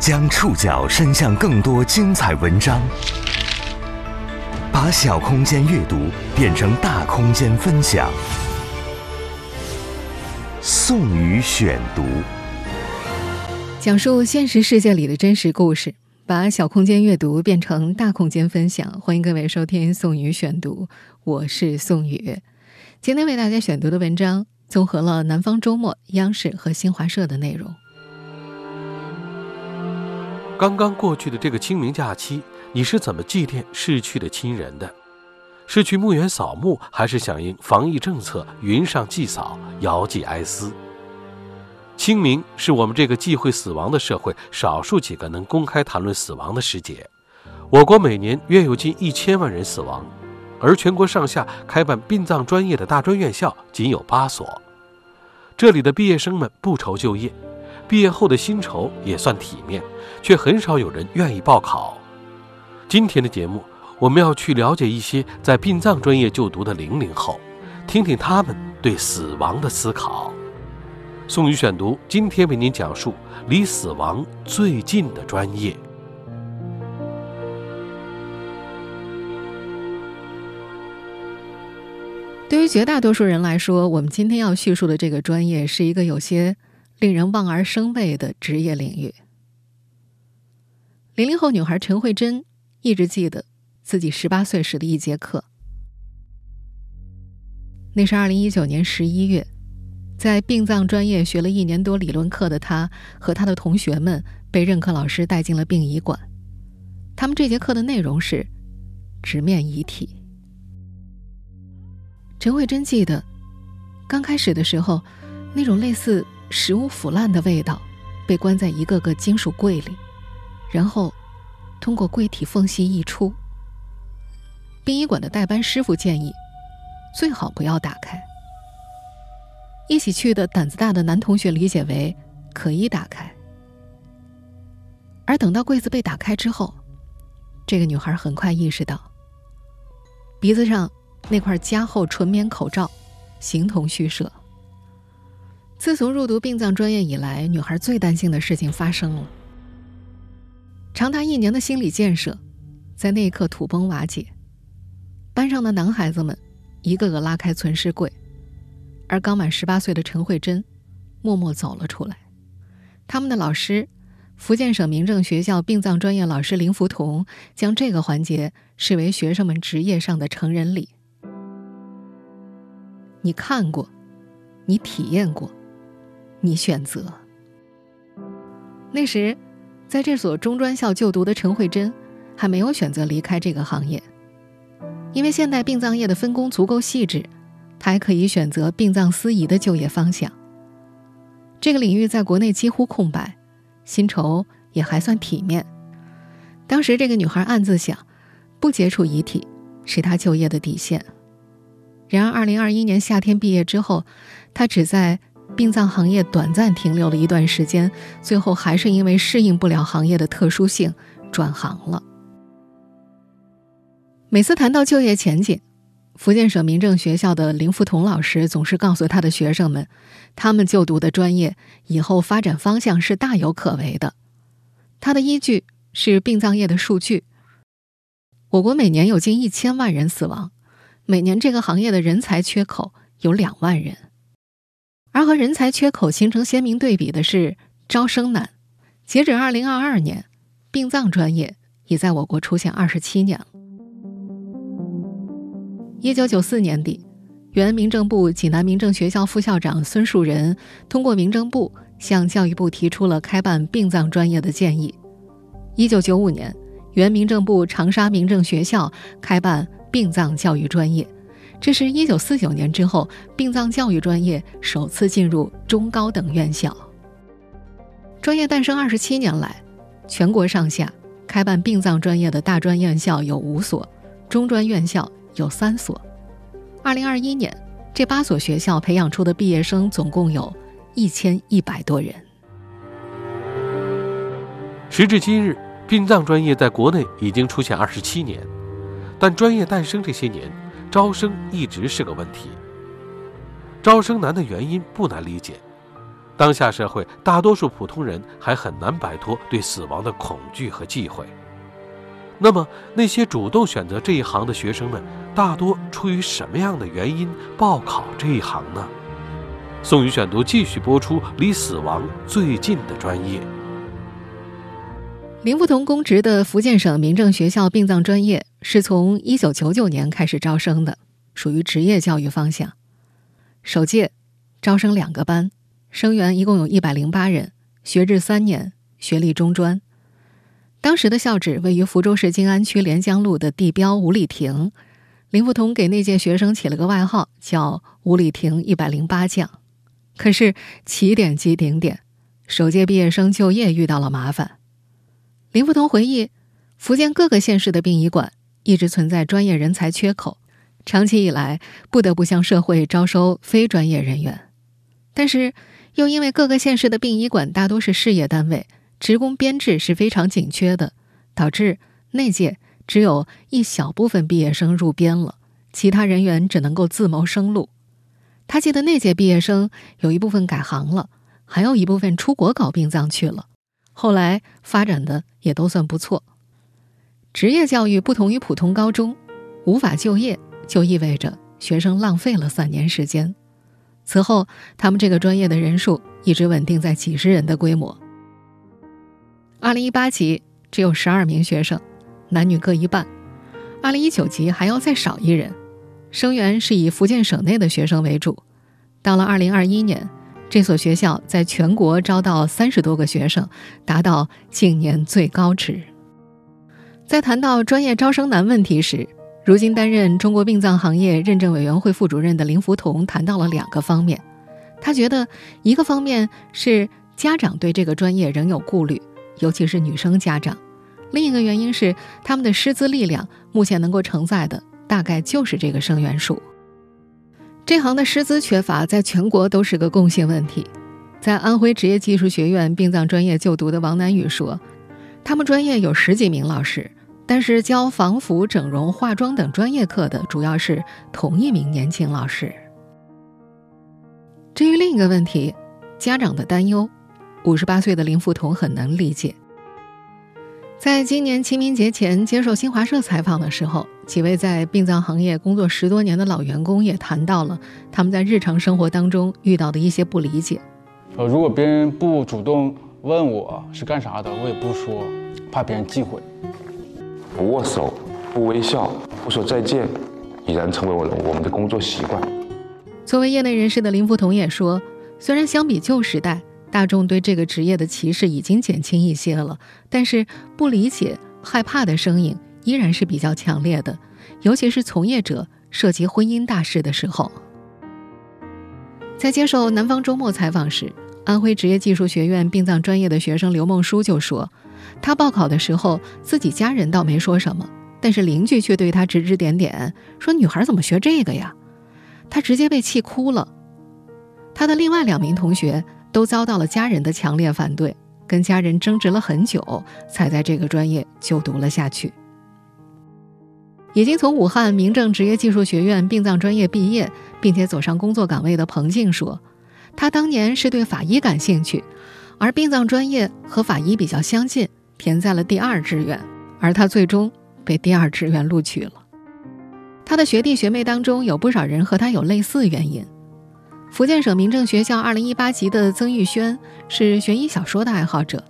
将触角伸向更多精彩文章，把小空间阅读变成大空间分享。宋宇选读，讲述现实世界里的真实故事，把小空间阅读变成大空间分享。欢迎各位收听宋宇选读，我是宋宇。今天为大家选读的文章综合了南方周末、央视和新华社的内容。刚刚过去的这个清明假期，你是怎么祭奠逝去的亲人的？是去墓园扫墓，还是响应防疫政策云上祭扫、遥祭哀思？清明是我们这个忌讳死亡的社会少数几个能公开谈论死亡的时节。我国每年约有近一千万人死亡，而全国上下开办殡葬专业的大专院校仅有八所，这里的毕业生们不愁就业。毕业后的薪酬也算体面，却很少有人愿意报考。今天的节目，我们要去了解一些在殡葬专业就读的零零后，听听他们对死亡的思考。宋宇选读今天为您讲述离死亡最近的专业。对于绝大多数人来说，我们今天要叙述的这个专业是一个有些。令人望而生畏的职业领域。零零后女孩陈慧珍一直记得自己十八岁时的一节课。那是二零一九年十一月，在殡葬专业学了一年多理论课的她和她的同学们被任课老师带进了殡仪馆。他们这节课的内容是直面遗体。陈慧珍记得，刚开始的时候，那种类似……食物腐烂的味道，被关在一个个金属柜里，然后通过柜体缝隙溢出。殡仪馆的代班师傅建议，最好不要打开。一起去的胆子大的男同学理解为可以打开，而等到柜子被打开之后，这个女孩很快意识到，鼻子上那块加厚纯棉口罩，形同虚设。自从入读殡葬专业以来，女孩最担心的事情发生了。长达一年的心理建设，在那一刻土崩瓦解。班上的男孩子们一个个拉开存尸柜，而刚满十八岁的陈慧珍默默走了出来。他们的老师，福建省民政学校殡葬专业老师林福同，将这个环节视为学生们职业上的成人礼。你看过，你体验过。你选择。那时，在这所中专校就读的陈慧珍，还没有选择离开这个行业，因为现代殡葬业的分工足够细致，她还可以选择殡葬司仪的就业方向。这个领域在国内几乎空白，薪酬也还算体面。当时，这个女孩暗自想，不接触遗体是她就业的底线。然而，二零二一年夏天毕业之后，她只在。殡葬行业短暂停留了一段时间，最后还是因为适应不了行业的特殊性，转行了。每次谈到就业前景，福建省民政学校的林福同老师总是告诉他的学生们，他们就读的专业以后发展方向是大有可为的。他的依据是殡葬业的数据：我国每年有近一千万人死亡，每年这个行业的人才缺口有两万人。而和人才缺口形成鲜明对比的是招生难。截止二零二二年，殡葬专业已在我国出现二十七年了。一九九四年底，原民政部济南民政学校副校长孙树人通过民政部向教育部提出了开办殡葬专业的建议。一九九五年，原民政部长沙民政学校开办殡葬教育专业。这是一九四九年之后，殡葬教育专业首次进入中高等院校。专业诞生二十七年来，全国上下开办殡葬专业的大专院校有五所，中专院校有三所。二零二一年，这八所学校培养出的毕业生总共有一千一百多人。时至今日，殡葬专业在国内已经出现二十七年，但专业诞生这些年。招生一直是个问题。招生难的原因不难理解，当下社会大多数普通人还很难摆脱对死亡的恐惧和忌讳。那么，那些主动选择这一行的学生们，大多出于什么样的原因报考这一行呢？宋宇选读继续播出，离死亡最近的专业。林福同公职的福建省民政学校殡葬专业是从一九九九年开始招生的，属于职业教育方向。首届招生两个班，生源一共有一百零八人，学制三年，学历中专。当时的校址位于福州市晋安区连江路的地标五里亭，林福同给那届学生起了个外号，叫“五里亭一百零八将”。可是起点即顶点，首届毕业生就业遇到了麻烦。林福同回忆，福建各个县市的殡仪馆一直存在专业人才缺口，长期以来不得不向社会招收非专业人员。但是，又因为各个县市的殡仪馆大多是事业单位，职工编制是非常紧缺的，导致那届只有一小部分毕业生入编了，其他人员只能够自谋生路。他记得那届毕业生有一部分改行了，还有一部分出国搞殡葬去了。后来发展的也都算不错。职业教育不同于普通高中，无法就业就意味着学生浪费了三年时间。此后，他们这个专业的人数一直稳定在几十人的规模。二零一八级只有十二名学生，男女各一半；二零一九级还要再少一人，生源是以福建省内的学生为主。到了二零二一年。这所学校在全国招到三十多个学生，达到近年最高值。在谈到专业招生难问题时，如今担任中国殡葬行业认证委员会副主任的林福同谈到了两个方面。他觉得，一个方面是家长对这个专业仍有顾虑，尤其是女生家长；另一个原因是他们的师资力量目前能够承载的大概就是这个生源数。这行的师资缺乏，在全国都是个共性问题。在安徽职业技术学院殡葬专业就读的王南宇说：“他们专业有十几名老师，但是教防腐、整容、化妆等专业课的主要是同一名年轻老师。”至于另一个问题，家长的担忧，五十八岁的林福同很能理解。在今年清明节前接受新华社采访的时候，几位在殡葬行业工作十多年的老员工也谈到了他们在日常生活当中遇到的一些不理解。呃，如果别人不主动问我是干啥的，我也不说，怕别人忌讳。不握手、不微笑、不说再见，已然成为我我们的工作习惯。作为业内人士的林福同也说，虽然相比旧时代。大众对这个职业的歧视已经减轻一些了，但是不理解、害怕的声音依然是比较强烈的，尤其是从业者涉及婚姻大事的时候。在接受《南方周末》采访时，安徽职业技术学院殡葬专业的学生刘梦书就说：“他报考的时候，自己家人倒没说什么，但是邻居却对他指指点点，说女孩怎么学这个呀？他直接被气哭了。”他的另外两名同学。都遭到了家人的强烈反对，跟家人争执了很久，才在这个专业就读了下去。已经从武汉民政职业技术学院殡葬专业毕业，并且走上工作岗位的彭静说：“他当年是对法医感兴趣，而殡葬专业和法医比较相近，填在了第二志愿，而他最终被第二志愿录取了。他的学弟学妹当中有不少人和他有类似原因。”福建省民政学校二零一八级的曾玉轩是悬疑小说的爱好者，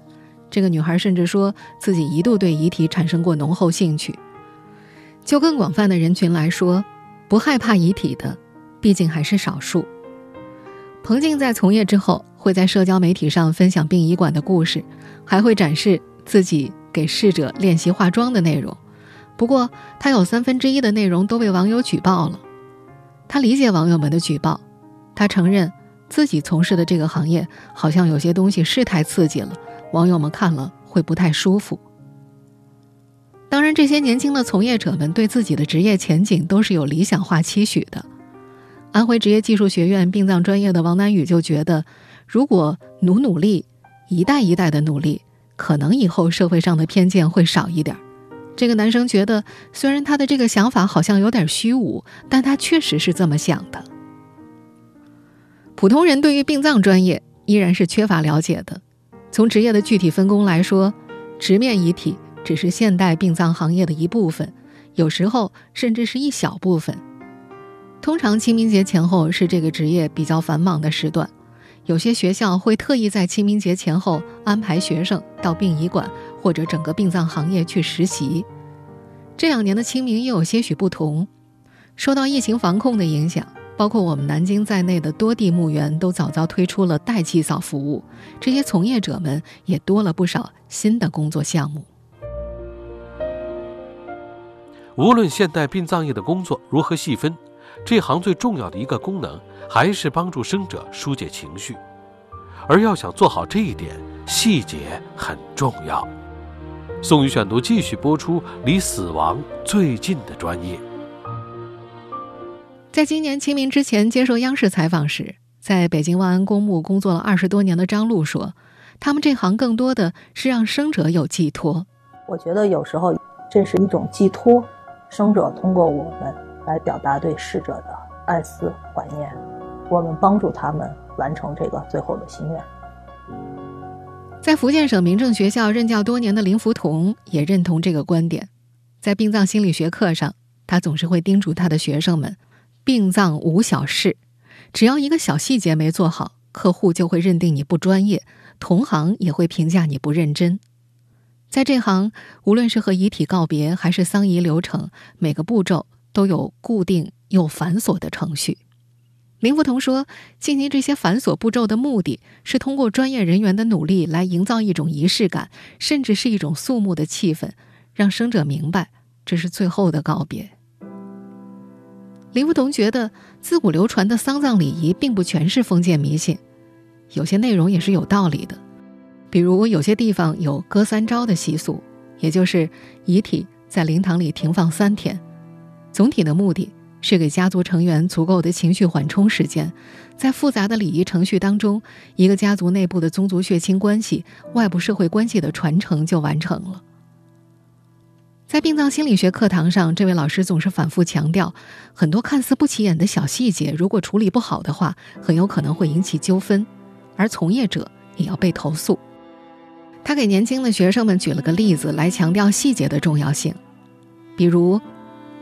这个女孩甚至说自己一度对遗体产生过浓厚兴趣。就更广泛的人群来说，不害怕遗体的，毕竟还是少数。彭静在从业之后，会在社交媒体上分享殡仪馆的故事，还会展示自己给逝者练习化妆的内容。不过，他有三分之一的内容都被网友举报了。他理解网友们的举报。他承认，自己从事的这个行业好像有些东西是太刺激了，网友们看了会不太舒服。当然，这些年轻的从业者们对自己的职业前景都是有理想化期许的。安徽职业技术学院殡葬专业的王南宇就觉得，如果努努力，一代一代的努力，可能以后社会上的偏见会少一点。这个男生觉得，虽然他的这个想法好像有点虚无，但他确实是这么想的。普通人对于殡葬专业依然是缺乏了解的。从职业的具体分工来说，直面遗体只是现代殡葬行业的一部分，有时候甚至是一小部分。通常清明节前后是这个职业比较繁忙的时段，有些学校会特意在清明节前后安排学生到殡仪馆或者整个殡葬行业去实习。这两年的清明又有些许不同，受到疫情防控的影响。包括我们南京在内的多地墓园都早早推出了代祭扫服务，这些从业者们也多了不少新的工作项目。无论现代殡葬业的工作如何细分，这行最重要的一个功能还是帮助生者疏解情绪，而要想做好这一点，细节很重要。宋宇选读继续播出，离死亡最近的专业。在今年清明之前接受央视采访时，在北京万安公墓工作了二十多年的张璐说：“他们这行更多的是让生者有寄托。我觉得有时候这是一种寄托，生者通过我们来表达对逝者的爱思怀念，我们帮助他们完成这个最后的心愿。”在福建省民政学校任教多年的林福同也认同这个观点。在殡葬心理学课上，他总是会叮嘱他的学生们。殡葬无小事，只要一个小细节没做好，客户就会认定你不专业，同行也会评价你不认真。在这行，无论是和遗体告别，还是丧仪流程，每个步骤都有固定又繁琐的程序。林福同说，进行这些繁琐步骤的目的是通过专业人员的努力来营造一种仪式感，甚至是一种肃穆的气氛，让生者明白这是最后的告别。林福同觉得，自古流传的丧葬礼仪并不全是封建迷信，有些内容也是有道理的。比如，有些地方有“割三朝”的习俗，也就是遗体在灵堂里停放三天。总体的目的是给家族成员足够的情绪缓冲时间，在复杂的礼仪程序当中，一个家族内部的宗族血亲关系、外部社会关系的传承就完成了。在殡葬心理学课堂上，这位老师总是反复强调，很多看似不起眼的小细节，如果处理不好的话，很有可能会引起纠纷，而从业者也要被投诉。他给年轻的学生们举了个例子来强调细节的重要性，比如，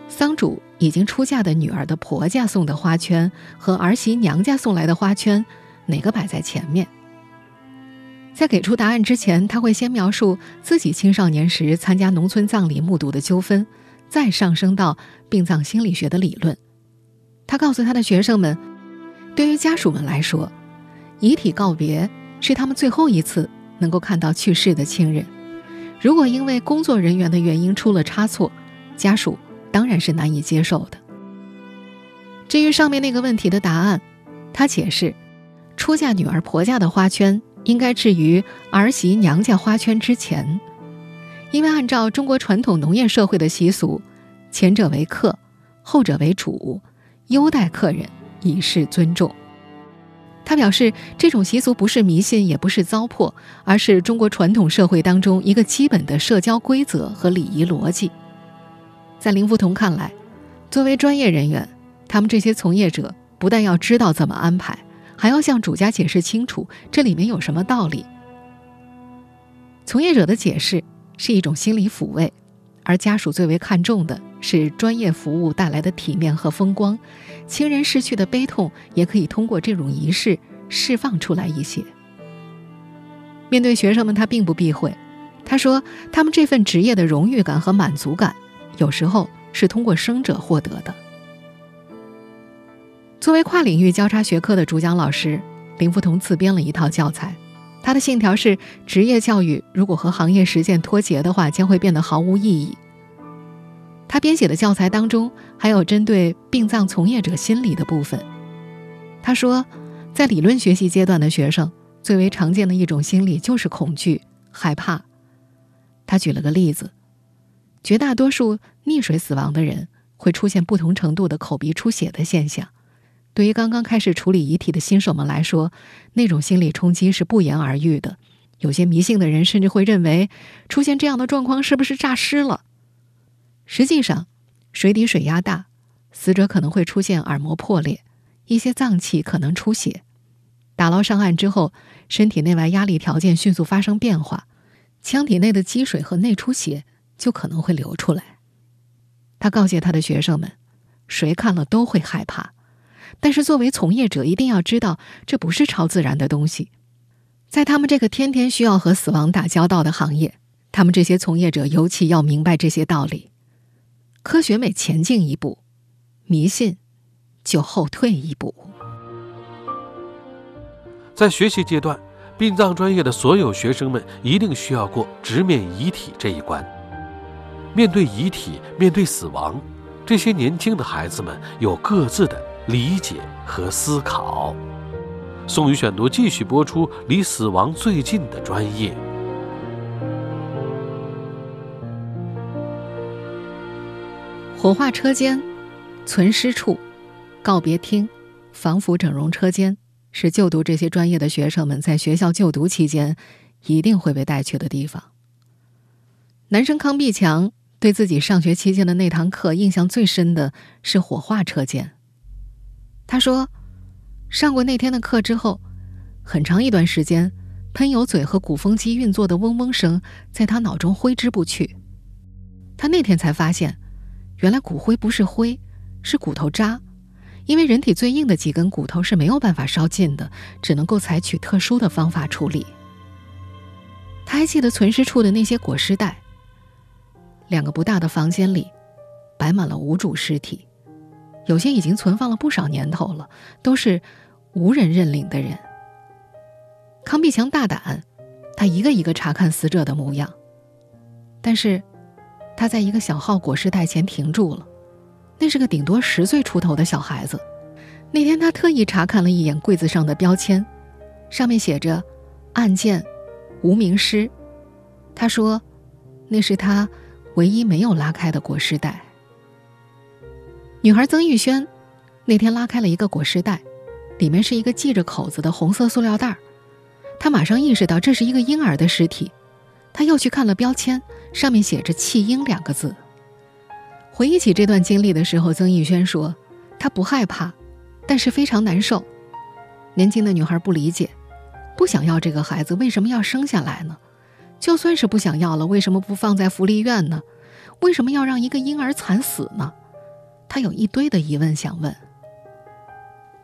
丧主已经出嫁的女儿的婆家送的花圈和儿媳娘家送来的花圈，哪个摆在前面？在给出答案之前，他会先描述自己青少年时参加农村葬礼目睹的纠纷，再上升到殡葬心理学的理论。他告诉他的学生们，对于家属们来说，遗体告别是他们最后一次能够看到去世的亲人。如果因为工作人员的原因出了差错，家属当然是难以接受的。至于上面那个问题的答案，他解释，出嫁女儿婆家的花圈。应该置于儿媳娘家花圈之前，因为按照中国传统农业社会的习俗，前者为客，后者为主，优待客人以示尊重。他表示，这种习俗不是迷信，也不是糟粕，而是中国传统社会当中一个基本的社交规则和礼仪逻辑。在林福同看来，作为专业人员，他们这些从业者不但要知道怎么安排。还要向主家解释清楚这里面有什么道理。从业者的解释是一种心理抚慰，而家属最为看重的是专业服务带来的体面和风光。亲人逝去的悲痛也可以通过这种仪式释放出来一些。面对学生们，他并不避讳，他说：“他们这份职业的荣誉感和满足感，有时候是通过生者获得的。”作为跨领域交叉学科的主讲老师，林福同自编了一套教材。他的信条是：职业教育如果和行业实践脱节的话，将会变得毫无意义。他编写的教材当中还有针对殡葬从业者心理的部分。他说，在理论学习阶段的学生最为常见的一种心理就是恐惧、害怕。他举了个例子：绝大多数溺水死亡的人会出现不同程度的口鼻出血的现象。对于刚刚开始处理遗体的新手们来说，那种心理冲击是不言而喻的。有些迷信的人甚至会认为，出现这样的状况是不是诈尸了？实际上，水底水压大，死者可能会出现耳膜破裂，一些脏器可能出血。打捞上岸之后，身体内外压力条件迅速发生变化，腔体内的积水和内出血就可能会流出来。他告诫他的学生们，谁看了都会害怕，但是作为从业者，一定要知道这不是超自然的东西。在他们这个天天需要和死亡打交道的行业，他们这些从业者尤其要明白这些道理。科学每前进一步，迷信就后退一步。在学习阶段，殡葬专业的所有学生们一定需要过直面遗体这一关。面对遗体，面对死亡，这些年轻的孩子们有各自的理解和思考。宋宇选读继续播出，离死亡最近的专业——火化车间、存尸处、告别厅、防腐整容车间，是就读这些专业的学生们在学校就读期间一定会被带去的地方。男生康碧强对自己上学期间的那堂课印象最深的是火化车间。他说。上过那天的课之后，很长一段时间，喷油嘴和鼓风机运作的嗡嗡声在他脑中挥之不去。他那天才发现，原来骨灰不是灰，是骨头渣，因为人体最硬的几根骨头是没有办法烧尽的，只能够采取特殊的方法处理。他还记得存尸处的那些裹尸袋。两个不大的房间里，摆满了无主尸体。有些已经存放了不少年头了，都是无人认领的人。康碧强大胆，他一个一个查看死者的模样，但是他在一个小号裹尸袋前停住了。那是个顶多十岁出头的小孩子。那天他特意查看了一眼柜子上的标签，上面写着“案件无名尸”。他说，那是他唯一没有拉开的裹尸袋。女孩曾玉轩那天拉开了一个裹尸袋，里面是一个系着口子的红色塑料袋她马上意识到这是一个婴儿的尸体，她又去看了标签，上面写着“弃婴”两个字。回忆起这段经历的时候，曾玉轩说：“她不害怕，但是非常难受。”年轻的女孩不理解，不想要这个孩子，为什么要生下来呢？就算是不想要了，为什么不放在福利院呢？为什么要让一个婴儿惨死呢？他有一堆的疑问想问。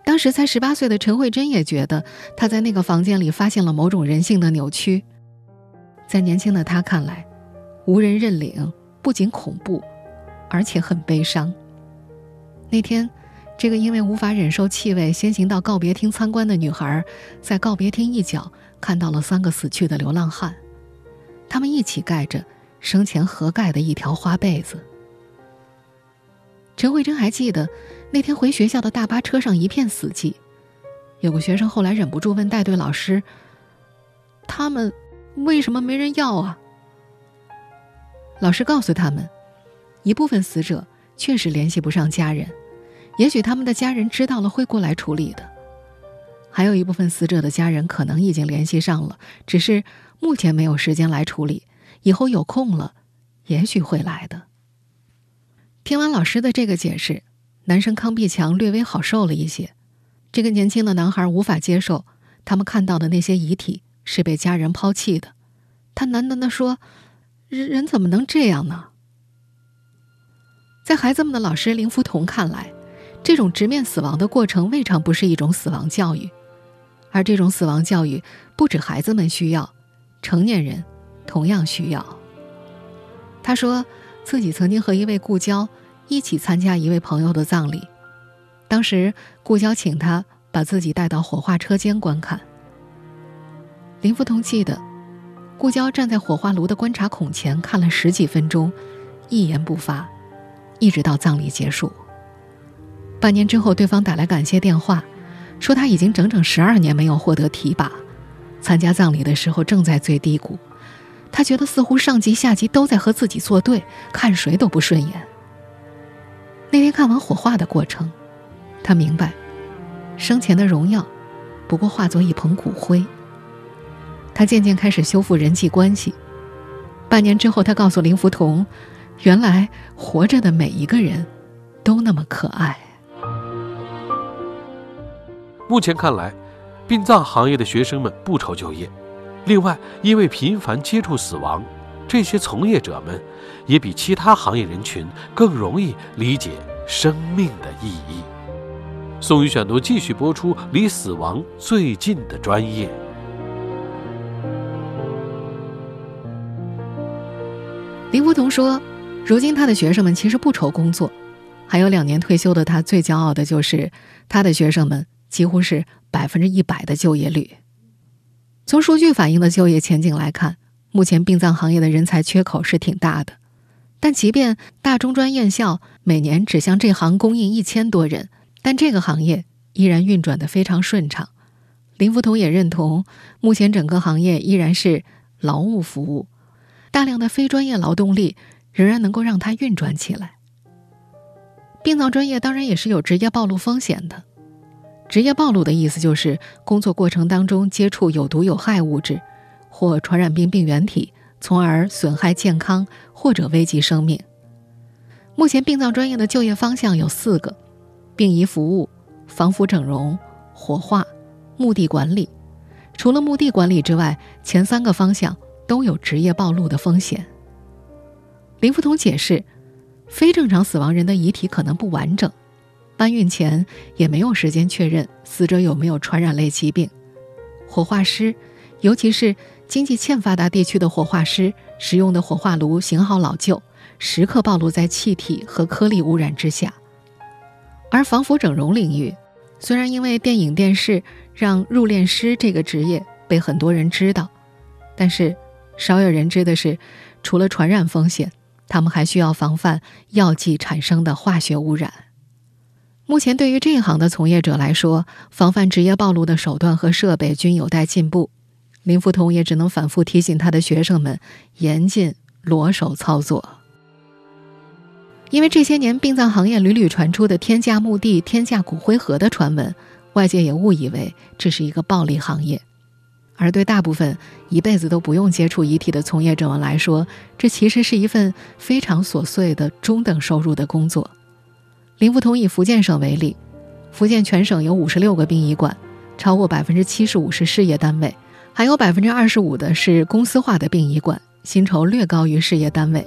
当时才十八岁的陈慧珍也觉得，他在那个房间里发现了某种人性的扭曲。在年轻的他看来，无人认领不仅恐怖，而且很悲伤。那天，这个因为无法忍受气味先行到告别厅参观的女孩，在告别厅一角看到了三个死去的流浪汉，他们一起盖着生前合盖的一条花被子。陈慧珍还记得，那天回学校的大巴车上一片死寂。有个学生后来忍不住问带队老师：“他们为什么没人要啊？”老师告诉他们，一部分死者确实联系不上家人，也许他们的家人知道了会过来处理的；还有一部分死者的家人可能已经联系上了，只是目前没有时间来处理，以后有空了，也许会来的。听完老师的这个解释，男生康碧强略微好受了一些。这个年轻的男孩无法接受他们看到的那些遗体是被家人抛弃的。他喃喃地说：“人人怎么能这样呢？”在孩子们的老师林福同看来，这种直面死亡的过程未尝不是一种死亡教育，而这种死亡教育不止孩子们需要，成年人同样需要。他说。自己曾经和一位故交一起参加一位朋友的葬礼，当时故交请他把自己带到火化车间观看。林福同记得，故交站在火化炉的观察孔前看了十几分钟，一言不发，一直到葬礼结束。半年之后，对方打来感谢电话，说他已经整整十二年没有获得提拔，参加葬礼的时候正在最低谷。他觉得似乎上级下级都在和自己作对，看谁都不顺眼。那天看完火化的过程，他明白，生前的荣耀，不过化作一捧骨灰。他渐渐开始修复人际关系。半年之后，他告诉林福同，原来活着的每一个人，都那么可爱。目前看来。殡葬行业的学生们不愁就业，另外，因为频繁接触死亡，这些从业者们也比其他行业人群更容易理解生命的意义。宋宇选读继续播出，离死亡最近的专业。林福同说：“如今他的学生们其实不愁工作，还有两年退休的他最骄傲的就是他的学生们几乎是百分之一百的就业率。从数据反映的就业前景来看，目前殡葬行业的人才缺口是挺大的。但即便大中专院校每年只向这行供应一千多人，但这个行业依然运转的非常顺畅。林福同也认同，目前整个行业依然是劳务服务。”大量的非专业劳动力仍然能够让它运转起来。殡葬专业当然也是有职业暴露风险的。职业暴露的意思就是工作过程当中接触有毒有害物质或传染病病原体，从而损害健康或者危及生命。目前殡葬专业的就业方向有四个：殡仪服务、防腐整容、火化、墓地管理。除了墓地管理之外，前三个方向。都有职业暴露的风险。林福同解释，非正常死亡人的遗体可能不完整，搬运前也没有时间确认死者有没有传染类疾病。火化师，尤其是经济欠发达地区的火化师，使用的火化炉型号老旧，时刻暴露在气体和颗粒污染之下。而防腐整容领域，虽然因为电影电视让入殓师这个职业被很多人知道，但是。少有人知的是，除了传染风险，他们还需要防范药剂产生的化学污染。目前，对于这一行的从业者来说，防范职业暴露的手段和设备均有待进步。林福同也只能反复提醒他的学生们严禁裸手操作，因为这些年殡葬行业屡屡传出的天价墓地、天价骨灰盒的传闻，外界也误以为这是一个暴利行业。而对大部分一辈子都不用接触遗体的从业者们来说，这其实是一份非常琐碎的中等收入的工作。林福同以福建省为例，福建全省有五十六个殡仪馆，超过百分之七十五是事业单位，还有百分之二十五的是公司化的殡仪馆，薪酬略高于事业单位。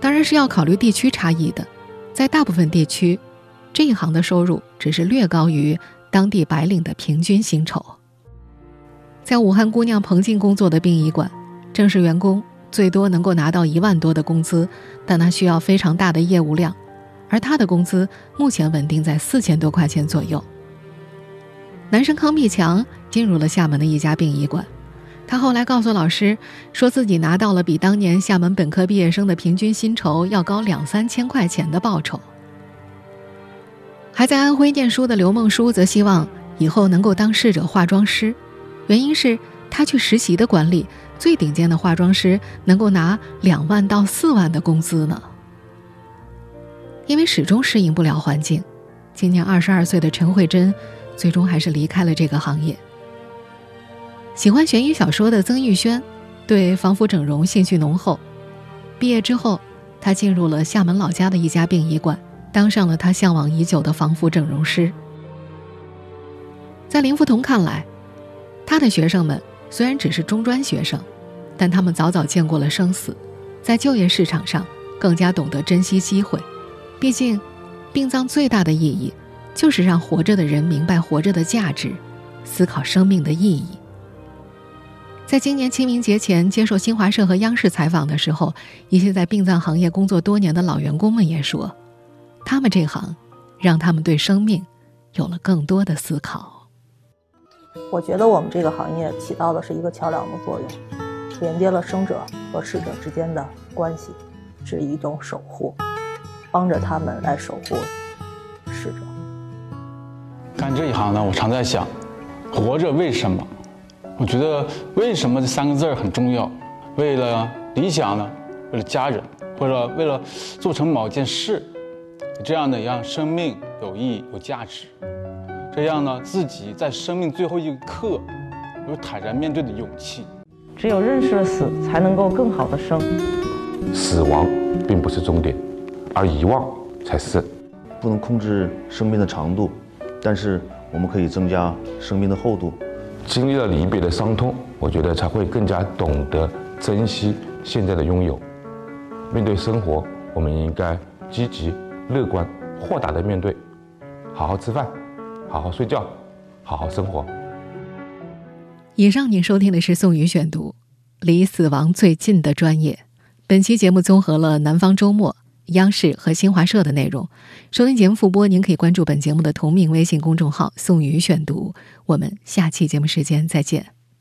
当然是要考虑地区差异的，在大部分地区，这一行的收入只是略高于当地白领的平均薪酬。在武汉姑娘彭静工作的殡仪馆，正式员工最多能够拿到一万多的工资，但他需要非常大的业务量，而他的工资目前稳定在四千多块钱左右。男生康碧强进入了厦门的一家殡仪馆，他后来告诉老师，说自己拿到了比当年厦门本科毕业生的平均薪酬要高两三千块钱的报酬。还在安徽念书的刘梦书则希望以后能够当逝者化妆师。原因是他去实习的馆里，最顶尖的化妆师能够拿两万到四万的工资呢。因为始终适应不了环境，今年二十二岁的陈慧珍，最终还是离开了这个行业。喜欢悬疑小说的曾玉轩，对防腐整容兴趣浓厚。毕业之后，他进入了厦门老家的一家殡仪馆，当上了他向往已久的防腐整容师。在林福同看来。他的学生们虽然只是中专学生，但他们早早见过了生死，在就业市场上更加懂得珍惜机会。毕竟，殡葬最大的意义就是让活着的人明白活着的价值，思考生命的意义。在今年清明节前接受新华社和央视采访的时候，一些在殡葬行业工作多年的老员工们也说，他们这行让他们对生命有了更多的思考。我觉得我们这个行业起到的是一个桥梁的作用，连接了生者和逝者之间的关系，是一种守护，帮着他们来守护逝者。干这一行呢，我常在想，活着为什么？我觉得为什么这三个字很重要。为了理想呢？为了家人，或者为了做成某件事，这样呢让生命有意义、有价值。这样呢，自己在生命最后一刻有坦然面对的勇气。只有认识了死，才能够更好的生。死亡并不是终点，而遗忘才是。不能控制生命的长度，但是我们可以增加生命的厚度。经历了离别的伤痛，我觉得才会更加懂得珍惜现在的拥有。面对生活，我们应该积极、乐观、豁达的面对，好好吃饭，好好睡觉，好好生活。以上您收听的是宋宇选读，离死亡最近的专业。本期节目综合了南方周末、央视和新华社的内容。收听节目复播，您可以关注本节目的同名微信公众号“宋宇选读”。我们下期节目时间再见。